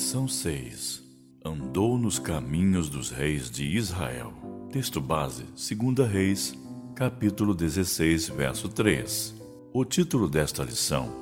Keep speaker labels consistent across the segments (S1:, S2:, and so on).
S1: Lição 6 Andou nos caminhos dos reis de Israel. Texto base, 2 Reis, capítulo 16, verso 3. O título desta lição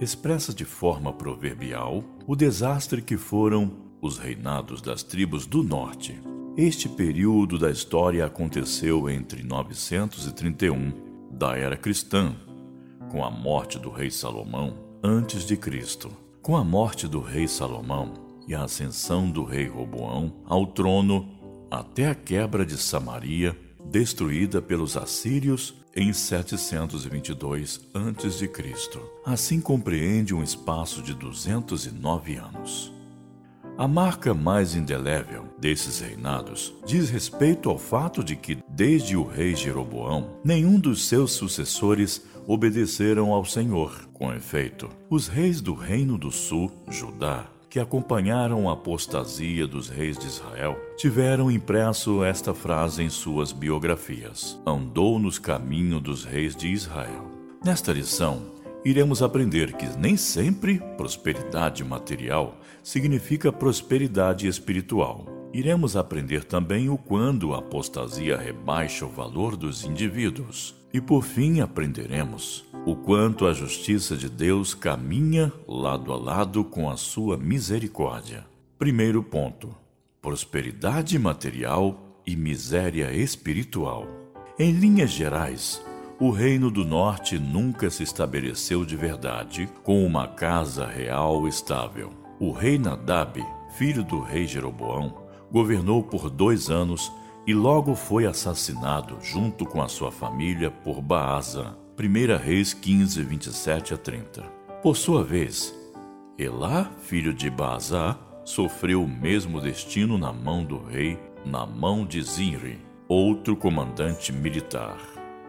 S1: expressa de forma proverbial o desastre que foram os reinados das tribos do norte. Este período da história aconteceu entre 931 da era cristã, com a morte do rei Salomão antes de Cristo. Com a morte do rei Salomão e a ascensão do rei Roboão ao trono, até a quebra de Samaria, destruída pelos assírios em 722 a.C. Assim compreende um espaço de 209 anos. A marca mais indelével desses reinados diz respeito ao fato de que, desde o rei Jeroboão, nenhum dos seus sucessores obedeceram ao Senhor. Com efeito, os reis do Reino do Sul, Judá, que acompanharam a apostasia dos reis de Israel, tiveram impresso esta frase em suas biografias: Andou nos caminhos dos reis de Israel. Nesta lição, iremos aprender que nem sempre prosperidade material significa prosperidade espiritual. Iremos aprender também o quando a apostasia rebaixa o valor dos indivíduos. E por fim aprenderemos o quanto a justiça de Deus caminha lado a lado com a sua misericórdia. Primeiro ponto: prosperidade material e miséria espiritual. Em linhas gerais, o Reino do Norte nunca se estabeleceu de verdade com uma casa real estável. O rei Nadab, filho do rei Jeroboão, governou por dois anos e logo foi assassinado junto com a sua família por Baasa. 1 Reis 15, 27 a 30. Por sua vez, Elá, filho de Baasa, sofreu o mesmo destino na mão do rei, na mão de Zinri, outro comandante militar.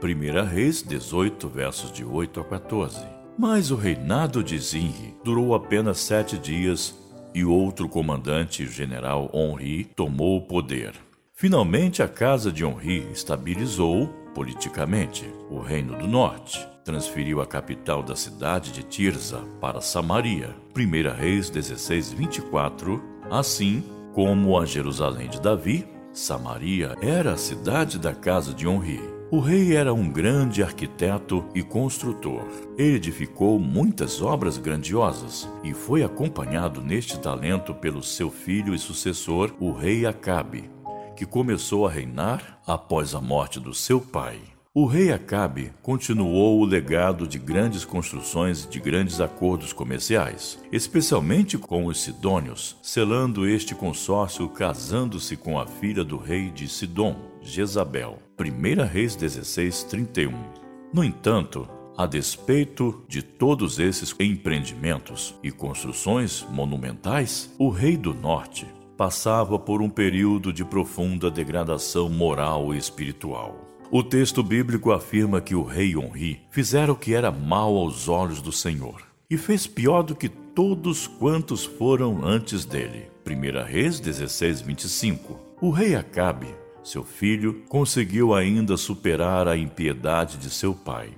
S1: 1 Reis 18, versos de 8 a 14. Mas o reinado de Zinri durou apenas sete dias e outro comandante, general Honri, tomou o poder. Finalmente, a casa de Honri estabilizou politicamente o Reino do Norte. Transferiu a capital da cidade de Tirza para Samaria. 1 Reis 16, 24. Assim como a Jerusalém de Davi, Samaria era a cidade da casa de Honri. O rei era um grande arquiteto e construtor. Edificou muitas obras grandiosas e foi acompanhado neste talento pelo seu filho e sucessor, o rei Acabe, que começou a reinar após a morte do seu pai. O rei Acabe continuou o legado de grandes construções e de grandes acordos comerciais, especialmente com os sidônios, selando este consórcio casando-se com a filha do rei de Sidom, Jezabel. 1 Reis 16, 31. No entanto, a despeito de todos esses empreendimentos e construções monumentais, o rei do norte passava por um período de profunda degradação moral e espiritual. O texto bíblico afirma que o rei Onri fizera o que era mal aos olhos do Senhor e fez pior do que todos quantos foram antes dele. 1 Reis 16, 25. O rei Acabe seu filho conseguiu ainda superar a impiedade de seu pai.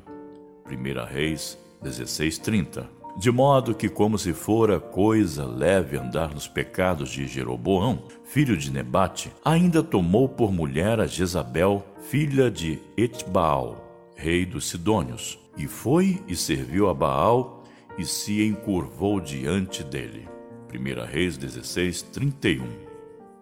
S1: 1 Reis 16:30. De modo que, como se fora coisa leve andar nos pecados de Jeroboão, filho de Nebate, ainda tomou por mulher a Jezabel, filha de Etbaal, rei dos Sidônios, e foi e serviu a Baal e se encurvou diante dele. 1 Reis 16, 31.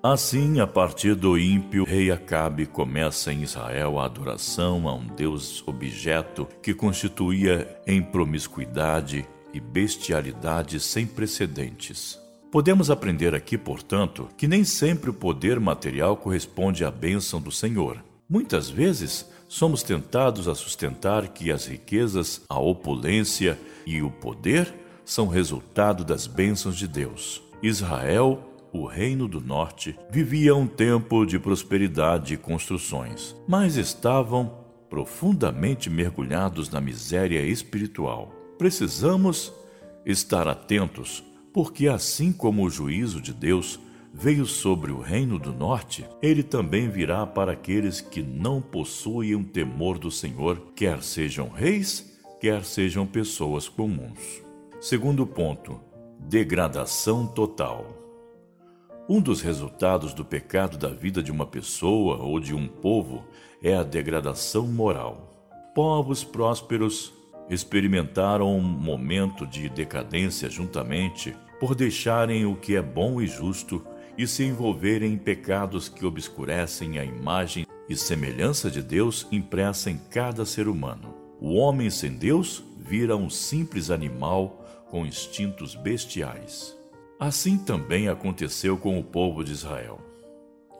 S1: Assim, a partir do ímpio, rei Acabe começa em Israel a adoração a um Deus objeto que constituía em promiscuidade e bestialidade sem precedentes. Podemos aprender aqui, portanto, que nem sempre o poder material corresponde à bênção do Senhor. Muitas vezes somos tentados a sustentar que as riquezas, a opulência e o poder são resultado das bênçãos de Deus. Israel o Reino do Norte vivia um tempo de prosperidade e construções, mas estavam profundamente mergulhados na miséria espiritual. Precisamos estar atentos, porque assim como o juízo de Deus veio sobre o Reino do Norte, ele também virá para aqueles que não possuem o temor do Senhor, quer sejam reis, quer sejam pessoas comuns. Segundo ponto: degradação total. Um dos resultados do pecado da vida de uma pessoa ou de um povo é a degradação moral. Povos prósperos experimentaram um momento de decadência juntamente por deixarem o que é bom e justo e se envolverem em pecados que obscurecem a imagem e semelhança de Deus impressa em cada ser humano. O homem sem Deus vira um simples animal com instintos bestiais. Assim também aconteceu com o povo de Israel.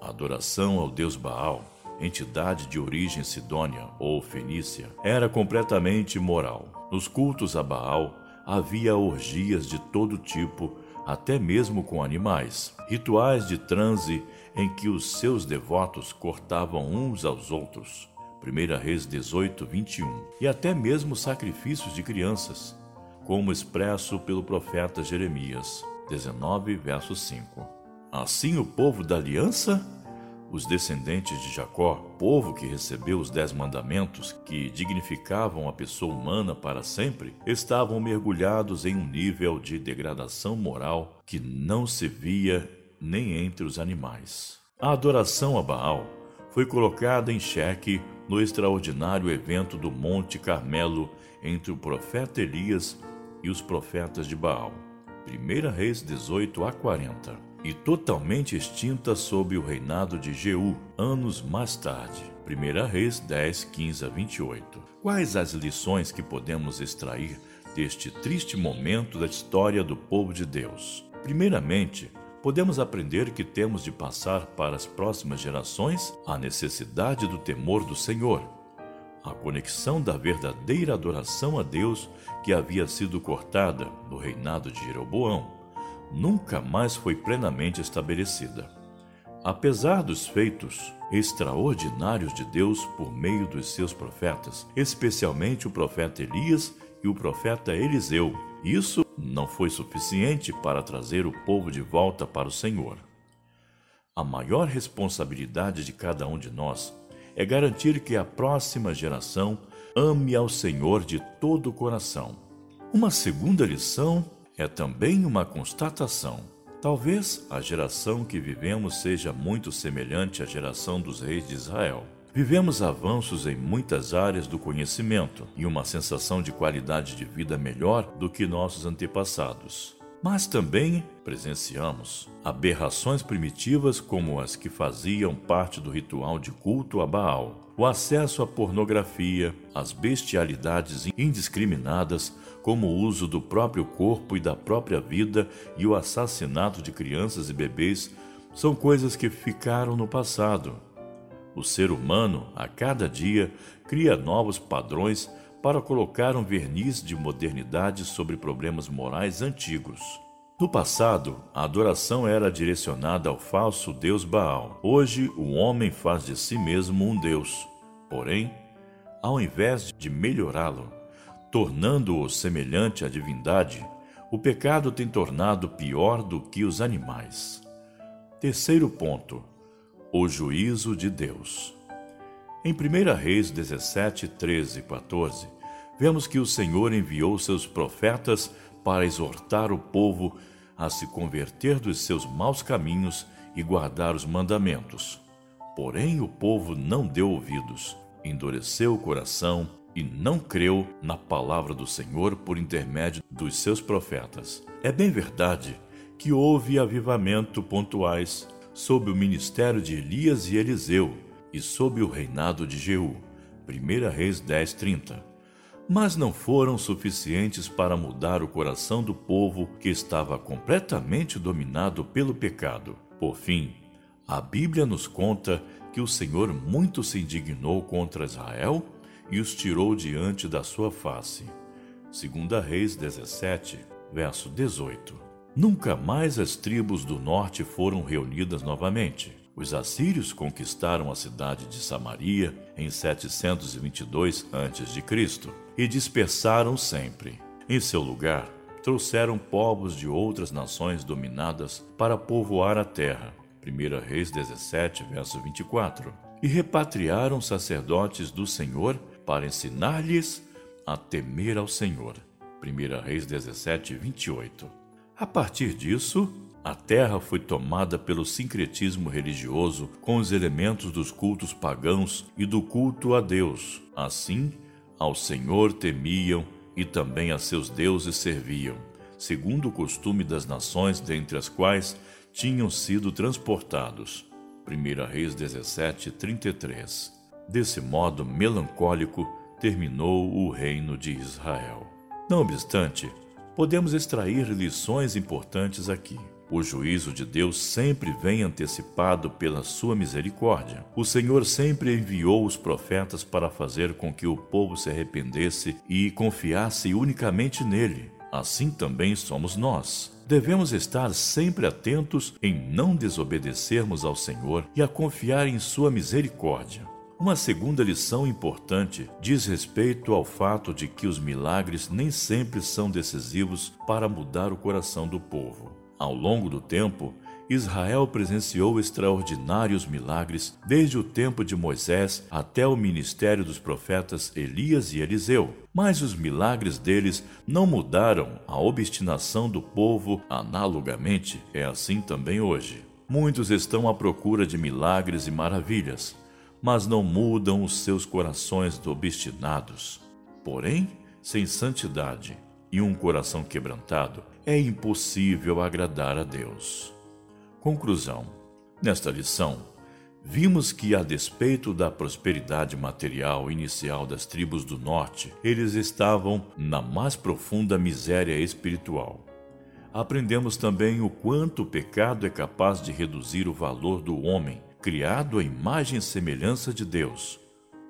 S1: A adoração ao deus Baal, entidade de origem sidônia ou fenícia, era completamente imoral. Nos cultos a Baal havia orgias de todo tipo, até mesmo com animais, rituais de transe em que os seus devotos cortavam uns aos outros. 1 Reis 18, 21. E até mesmo sacrifícios de crianças, como expresso pelo profeta Jeremias 19, verso 5. Assim o povo da aliança, os descendentes de Jacó, povo que recebeu os dez mandamentos que dignificavam a pessoa humana para sempre, estavam mergulhados em um nível de degradação moral que não se via nem entre os animais. A adoração a Baal foi colocada em xeque no extraordinário evento do Monte Carmelo entre o profeta Elias e os profetas de Baal. 1 Reis 18 a 40. E totalmente extinta sob o reinado de Jeú, anos mais tarde. 1 Reis 10, 15 a 28. Quais as lições que podemos extrair deste triste momento da história do povo de Deus? Primeiramente, podemos aprender que temos de passar para as próximas gerações a necessidade do temor do Senhor, a conexão da verdadeira adoração a Deus que havia sido cortada no reinado de Jeroboão nunca mais foi plenamente estabelecida. Apesar dos feitos extraordinários de Deus por meio dos seus profetas, especialmente o profeta Elias e o profeta Eliseu, isso não foi suficiente para trazer o povo de volta para o Senhor. A maior responsabilidade de cada um de nós é garantir que a próxima geração ame ao Senhor de todo o coração. Uma segunda lição é também uma constatação. Talvez a geração que vivemos seja muito semelhante à geração dos reis de Israel. Vivemos avanços em muitas áreas do conhecimento e uma sensação de qualidade de vida melhor do que nossos antepassados. Mas também presenciamos aberrações primitivas como as que faziam parte do ritual de culto a Baal, o acesso à pornografia, as bestialidades indiscriminadas, como o uso do próprio corpo e da própria vida e o assassinato de crianças e bebês, são coisas que ficaram no passado. O ser humano, a cada dia, cria novos padrões para colocar um verniz de modernidade sobre problemas morais antigos. No passado, a adoração era direcionada ao falso deus Baal. Hoje, o homem faz de si mesmo um deus. Porém, ao invés de melhorá-lo, tornando-o semelhante à divindade, o pecado tem tornado pior do que os animais. Terceiro ponto: o juízo de Deus. Em 1 Reis 17, 13 e 14, vemos que o Senhor enviou seus profetas para exortar o povo a se converter dos seus maus caminhos e guardar os mandamentos. Porém, o povo não deu ouvidos, endureceu o coração e não creu na palavra do Senhor por intermédio dos seus profetas. É bem verdade que houve avivamento pontuais sob o ministério de Elias e Eliseu e sob o reinado de Jeú. 1 Reis 10, 30. Mas não foram suficientes para mudar o coração do povo que estava completamente dominado pelo pecado. Por fim, a Bíblia nos conta que o Senhor muito se indignou contra Israel e os tirou diante da sua face. 2 Reis 17, verso 18. Nunca mais as tribos do norte foram reunidas novamente. Os assírios conquistaram a cidade de Samaria em 722 a.C. e dispersaram sempre. Em seu lugar, trouxeram povos de outras nações dominadas para povoar a terra. 1 Reis 17, verso 24. E repatriaram sacerdotes do Senhor para ensinar-lhes a temer ao Senhor. 1 Reis 17, 28. A partir disso, A terra foi tomada pelo sincretismo religioso com os elementos dos cultos pagãos e do culto a Deus. Assim, ao Senhor temiam e também a seus deuses serviam, segundo o costume das nações dentre as quais tinham sido transportados. 1 Reis 17, 33. Desse modo melancólico terminou o reino de Israel. Não obstante, podemos extrair lições importantes aqui. O juízo de Deus sempre vem antecipado pela sua misericórdia. O Senhor sempre enviou os profetas para fazer com que o povo se arrependesse e confiasse unicamente nele. Assim também somos nós. Devemos estar sempre atentos em não desobedecermos ao Senhor e a confiar em Sua misericórdia. Uma segunda lição importante diz respeito ao fato de que os milagres nem sempre são decisivos para mudar o coração do povo. Ao longo do tempo, Israel presenciou extraordinários milagres desde o tempo de Moisés até o ministério dos profetas Elias e Eliseu. Mas os milagres deles não mudaram a obstinação do povo analogamente, é assim também hoje. Muitos estão à procura de milagres e maravilhas, mas não mudam os seus corações obstinados. Porém, sem santidade e um coração quebrantado, é impossível agradar a Deus. Conclusão: Nesta lição, vimos que, a despeito da prosperidade material inicial das tribos do norte, eles estavam na mais profunda miséria espiritual. Aprendemos também o quanto o pecado é capaz de reduzir o valor do homem, criado à imagem e semelhança de Deus.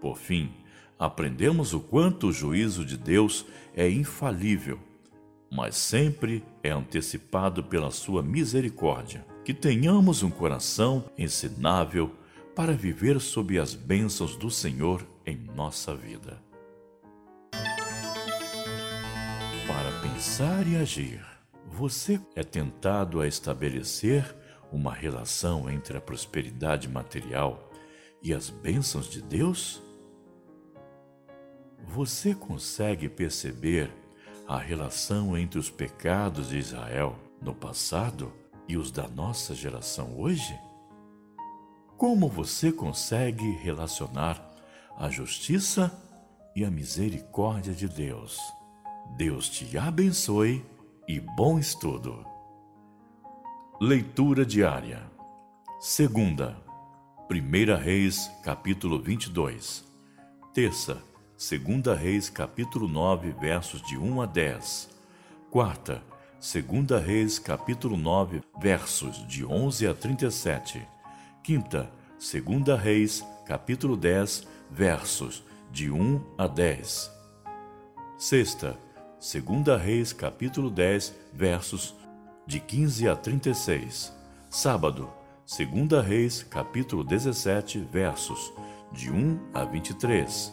S1: Por fim, aprendemos o quanto o juízo de Deus é infalível mas sempre é antecipado pela sua misericórdia. Que tenhamos um coração ensinável para viver sob as bênçãos do Senhor em nossa vida. Para pensar e agir, você é tentado a estabelecer uma relação entre a prosperidade material e as bênçãos de Deus? Você consegue perceber a relação entre os pecados de Israel no passado e os da nossa geração hoje? Como você consegue relacionar a justiça e a misericórdia de Deus? Deus te abençoe e bom estudo. Leitura diária. Segunda, Primeira Reis, capítulo 22. Terça, Segunda Reis, capítulo 9, versos de 1 a 10. Quarta, Segunda Reis, capítulo 9, versos de 11 a 37. Quinta, Segunda Reis, capítulo 10, versos de 1 a 10. Sexta, Segunda Reis, capítulo 10, versos de 15 a 36. Sábado, Segunda Reis, capítulo 17, versos de 1 a 23.